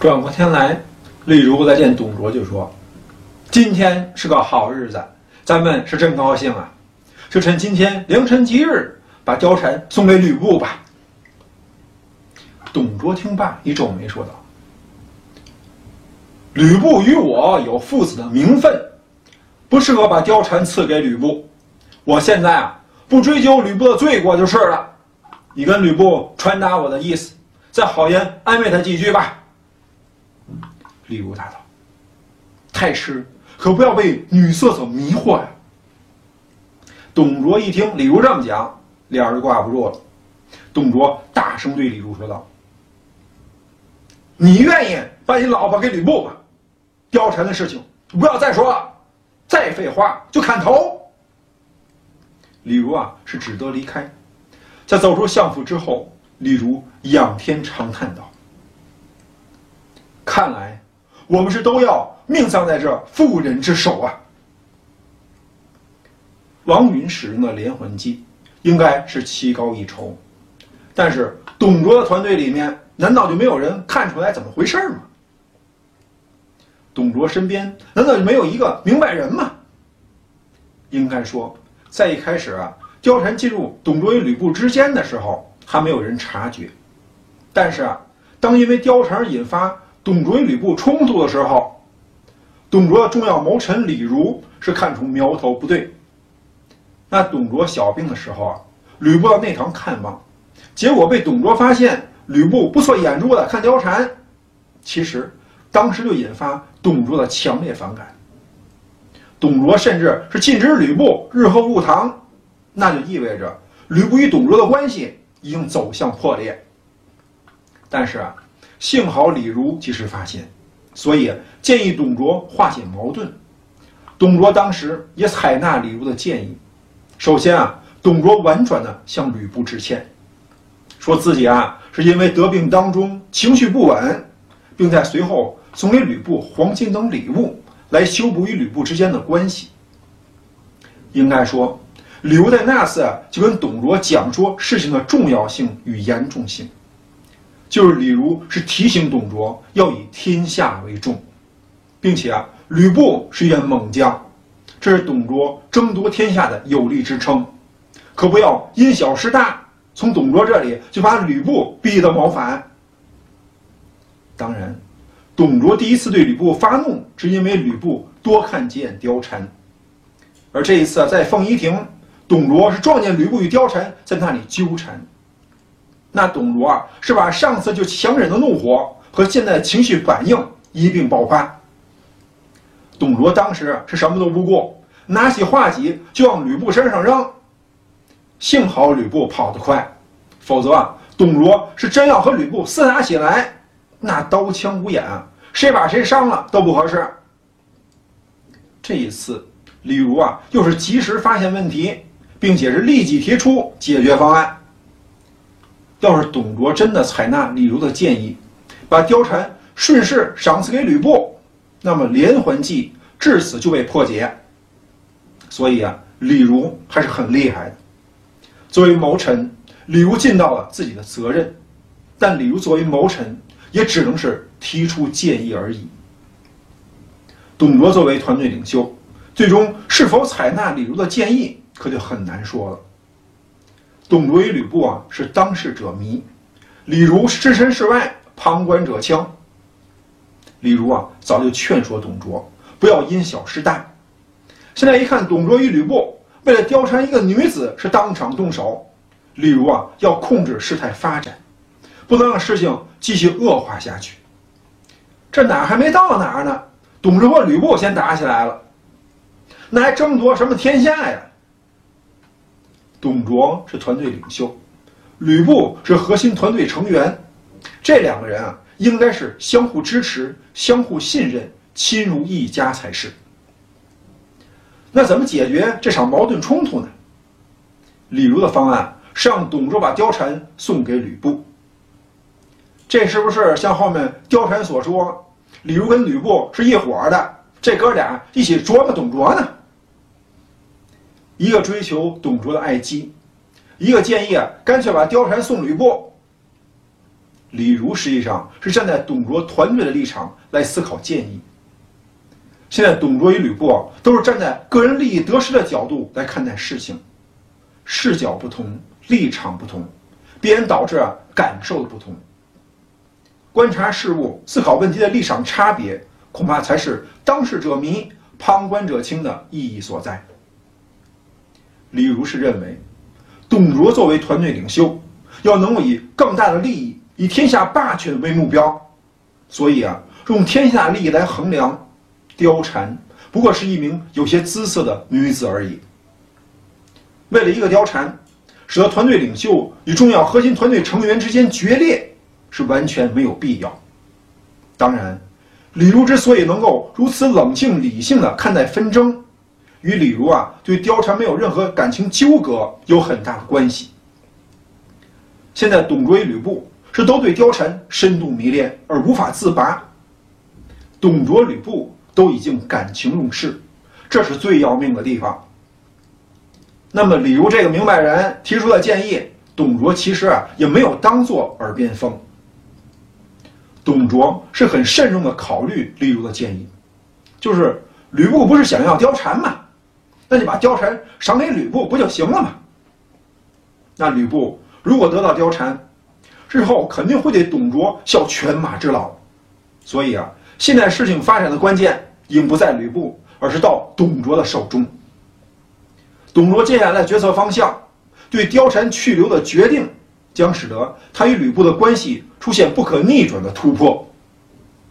转过天来，李儒再见董卓就说：“今天是个好日子，咱们是真高兴啊！就趁今天良辰吉日，把貂蝉送给吕布吧。”董卓听罢，一皱眉说道：“吕布与我有父子的名分，不适合把貂蝉赐给吕布。我现在啊，不追究吕布的罪过就是了。你跟吕布传达我的意思，再好言安慰他几句吧。”李儒答道：“太师可不要被女色所迷惑呀。”董卓一听李儒这么讲，脸儿就挂不住了。董卓大声对李儒说道：“你愿意把你老婆给吕布吗？貂蝉的事情不要再说了，再废话就砍头。”李儒啊是只得离开，在走出相府之后，李儒仰天长叹道：“看来。”我们是都要命丧在这妇人之手啊！王允使用的连环计，应该是棋高一筹，但是董卓的团队里面，难道就没有人看出来怎么回事吗？董卓身边难道就没有一个明白人吗？应该说，在一开始啊，貂蝉进入董卓与吕布之间的时候，还没有人察觉，但是啊，当因为貂蝉引发。董卓与吕布冲突的时候，董卓的重要谋臣李儒是看出苗头不对。那董卓小病的时候啊，吕布到内堂看望，结果被董卓发现吕布不错眼珠的看貂蝉，其实当时就引发董卓的强烈反感。董卓甚至是禁止吕布日后入堂，那就意味着吕布与董卓的关系已经走向破裂。但是啊。幸好李儒及时发现，所以建议董卓化解矛盾。董卓当时也采纳李儒的建议。首先啊，董卓婉转地向吕布致歉，说自己啊是因为得病当中情绪不稳，并在随后送给吕布黄金等礼物，来修补与吕布之间的关系。应该说，李儒在那次就跟董卓讲说事情的重要性与严重性。就是李儒是提醒董卓要以天下为重，并且啊，吕布是一员猛将，这是董卓争夺天下的有力支撑，可不要因小失大，从董卓这里就把吕布逼得谋反。当然，董卓第一次对吕布发怒，是因为吕布多看几眼貂蝉，而这一次在凤仪亭，董卓是撞见吕布与貂蝉在那里纠缠。那董卓啊，是把上次就强忍的怒火和现在的情绪反应一并爆发。董卓当时是什么都不顾，拿起画戟就往吕布身上扔。幸好吕布跑得快，否则啊，董卓是真要和吕布厮打起来，那刀枪无眼，谁把谁伤了都不合适。这一次，李儒啊，又是及时发现问题，并且是立即提出解决方案。要是董卓真的采纳李儒的建议，把貂蝉顺势赏赐给吕布，那么连环计至此就被破解。所以啊，李儒还是很厉害的。作为谋臣，李儒尽到了自己的责任，但李儒作为谋臣，也只能是提出建议而已。董卓作为团队领袖，最终是否采纳李儒的建议，可就很难说了。董卓与吕布啊是当事者迷，李儒置身事外，旁观者清。李儒啊早就劝说董卓不要因小失大，现在一看董卓与吕布为了貂蝉一个女子是当场动手，李儒啊要控制事态发展，不能让事情继续恶化下去。这哪还没到哪儿呢？董卓和吕布先打起来了，那还争夺什么天下呀？董卓是团队领袖，吕布是核心团队成员，这两个人啊，应该是相互支持、相互信任、亲如一家才是。那怎么解决这场矛盾冲突呢？李儒的方案是让董卓把貂蝉送给吕布。这是不是像后面貂蝉所说，李儒跟吕布是一伙的？这哥俩一起琢磨董卓呢？一个追求董卓的爱姬，一个建议啊，干脆把貂蝉送吕布。李儒实际上是站在董卓团队的立场来思考建议。现在董卓与吕布啊都是站在个人利益得失的角度来看待事情，视角不同，立场不同，必然导致感受的不同。观察事物、思考问题的立场差别，恐怕才是当事者迷、旁观者清的意义所在。李儒是认为，董卓作为团队领袖，要能够以更大的利益、以天下霸权为目标，所以啊，用天下利益来衡量。貂蝉不过是一名有些姿色的女子而已。为了一个貂蝉，使得团队领袖与重要核心团队成员之间决裂，是完全没有必要。当然，李儒之所以能够如此冷静理性的看待纷争，与李儒啊对貂蝉没有任何感情纠葛有很大的关系。现在董卓与吕布是都对貂蝉深度迷恋而无法自拔。董卓、吕布。都已经感情用事，这是最要命的地方。那么，李儒这个明白人提出的建议，董卓其实啊也没有当做耳边风。董卓是很慎重的考虑李儒的建议，就是吕布不是想要貂蝉吗？那你把貂蝉赏给吕布不就行了吗？那吕布如果得到貂蝉，日后肯定会对董卓效犬马之劳，所以啊。现在事情发展的关键已经不在吕布，而是到董卓的手中。董卓接下来的决策方向，对貂蝉去留的决定，将使得他与吕布的关系出现不可逆转的突破，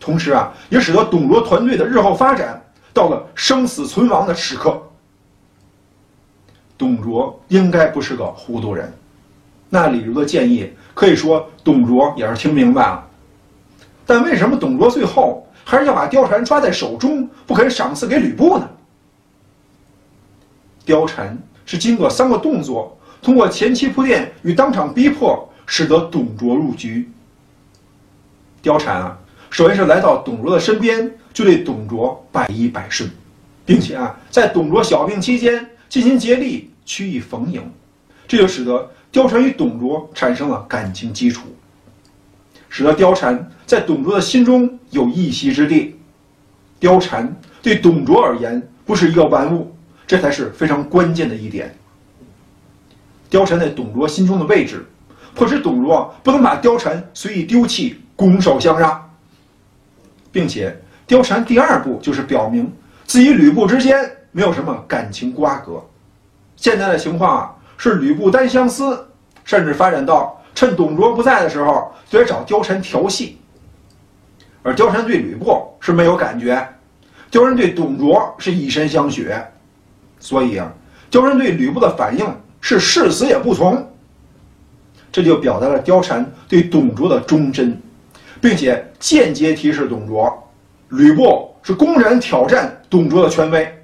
同时啊，也使得董卓团队的日后发展到了生死存亡的时刻。董卓应该不是个糊涂人，那李儒的建议，可以说董卓也是听明白了。但为什么董卓最后？还是要把貂蝉抓在手中，不肯赏赐给吕布呢？貂蝉是经过三个动作，通过前期铺垫与当场逼迫，使得董卓入局。貂蝉啊，首先是来到董卓的身边，就对董卓百依百顺，并且啊，在董卓小病期间尽心竭力，曲意逢迎，这就使得貂蝉与董卓产生了感情基础。使得貂蝉在董卓的心中有一席之地。貂蝉对董卓而言不是一个玩物，这才是非常关键的一点。貂蝉在董卓心中的位置，迫使董卓不能把貂蝉随意丢弃，拱手相让。并且，貂蝉第二步就是表明自己吕布之间没有什么感情瓜葛。现在的情况啊，是吕布单相思，甚至发展到。趁董卓不在的时候，就来找貂蝉调戏。而貂蝉对吕布是没有感觉，貂蝉对董卓是以身相许，所以啊，貂蝉对吕布的反应是誓死也不从。这就表达了貂蝉对董卓的忠贞，并且间接提示董卓，吕布是公然挑战董卓的权威。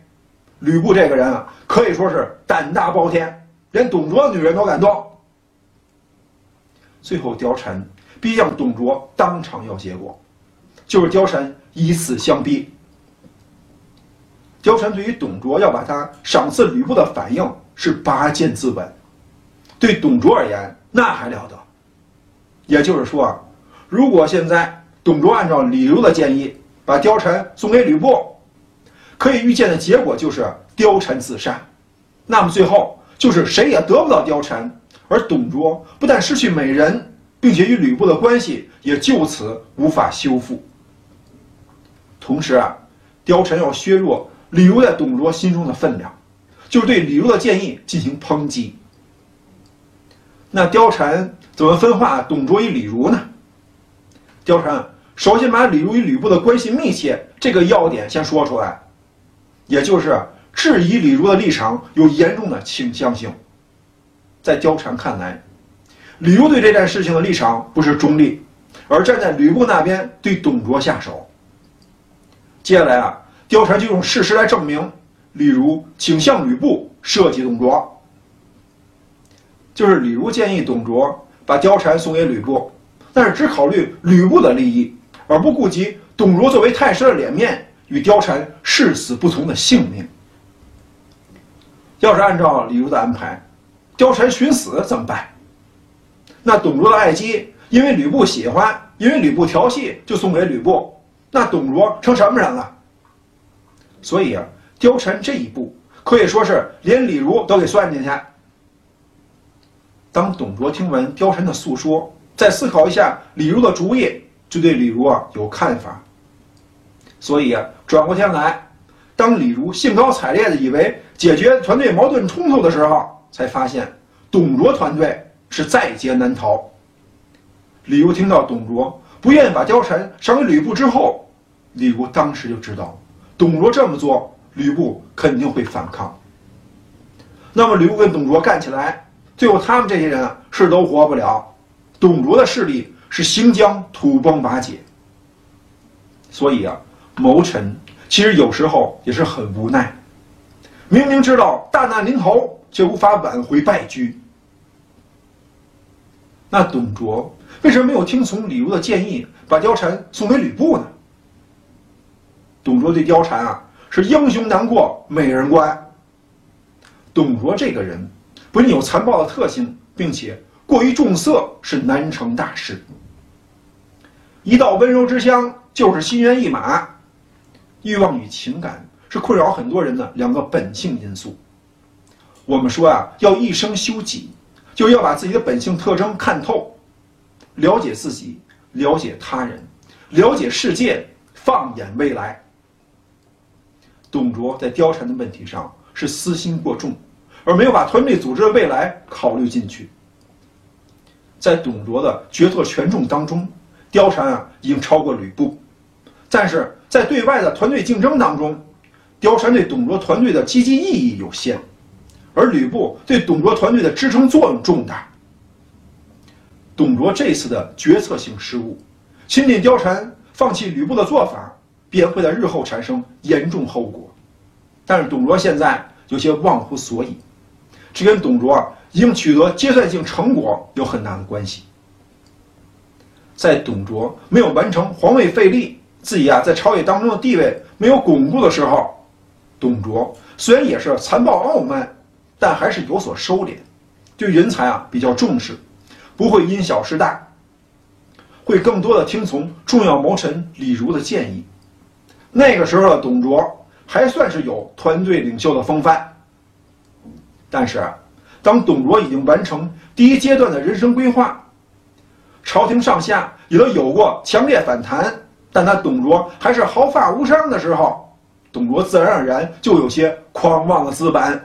吕布这个人啊，可以说是胆大包天，连董卓的女人都敢动。最后，貂蝉逼向董卓当场要结果，就是貂蝉以死相逼。貂蝉对于董卓要把他赏赐吕布的反应是拔剑自刎，对董卓而言那还了得？也就是说啊，如果现在董卓按照李儒的建议把貂蝉送给吕布，可以预见的结果就是貂蝉自杀，那么最后就是谁也得不到貂蝉。而董卓不但失去美人，并且与吕布的关系也就此无法修复。同时啊，貂蝉要削弱李儒在董卓心中的分量，就是对李儒的建议进行抨击。那貂蝉怎么分化董卓与李儒呢？貂蝉首先把李儒与吕布的关系密切这个要点先说出来，也就是质疑李儒的立场有严重的倾向性。在貂蝉看来，李儒对这件事情的立场不是中立，而站在吕布那边对董卓下手。接下来啊，貂蝉就用事实来证明，李儒倾向吕布设计董卓。就是李儒建议董卓把貂蝉送给吕布，但是只考虑吕布的利益，而不顾及董卓作为太师的脸面与貂蝉誓死不从的性命。要是按照李儒的安排。貂蝉寻死怎么办？那董卓的爱姬因为吕布喜欢，因为吕布调戏，就送给吕布，那董卓成什么人了？所以啊，貂蝉这一步可以说是连李儒都给算进去。当董卓听闻貂蝉的诉说，再思考一下李儒的主意，就对李儒啊有看法。所以啊，转过天来，当李儒兴高采烈的以为解决团队矛盾冲突的时候，才发现董卓团队是在劫难逃。李儒听到董卓不愿意把貂蝉赏给吕布之后，李儒当时就知道，董卓这么做，吕布肯定会反抗。那么吕布跟董卓干起来。最后，他们这些人是都活不了，董卓的势力是行将土崩瓦解。所以啊，谋臣其实有时候也是很无奈，明明知道大难临头，却无法挽回败局。那董卓为什么没有听从李儒的建议，把貂蝉送给吕布呢？董卓对貂蝉啊是英雄难过美人关。董卓这个人。不仅有残暴的特性，并且过于重色是难成大事。一道温柔之乡就是心猿意马，欲望与情感是困扰很多人的两个本性因素。我们说啊，要一生修己，就要把自己的本性特征看透，了解自己，了解他人，了解世界，放眼未来。董卓在貂蝉的问题上是私心过重。而没有把团队组织的未来考虑进去，在董卓的决策权重当中，貂蝉啊已经超过吕布，但是在对外的团队竞争当中，貂蝉对董卓团队的积极意义有限，而吕布对董卓团队的支撑作用重大。董卓这次的决策性失误，钦定貂蝉放弃吕布的做法，便会在日后产生严重后果。但是董卓现在有些忘乎所以。这跟董卓已经取得阶段性成果有很大的关系。在董卓没有完成皇位废立，自己啊在朝野当中的地位没有巩固的时候，董卓虽然也是残暴傲慢，但还是有所收敛，对人才啊比较重视，不会因小失大，会更多的听从重要谋臣李儒的建议。那个时候的董卓还算是有团队领袖的风范。但是，当董卓已经完成第一阶段的人生规划，朝廷上下也都有过强烈反弹，但他董卓还是毫发无伤的时候，董卓自然而然就有些狂妄的资本。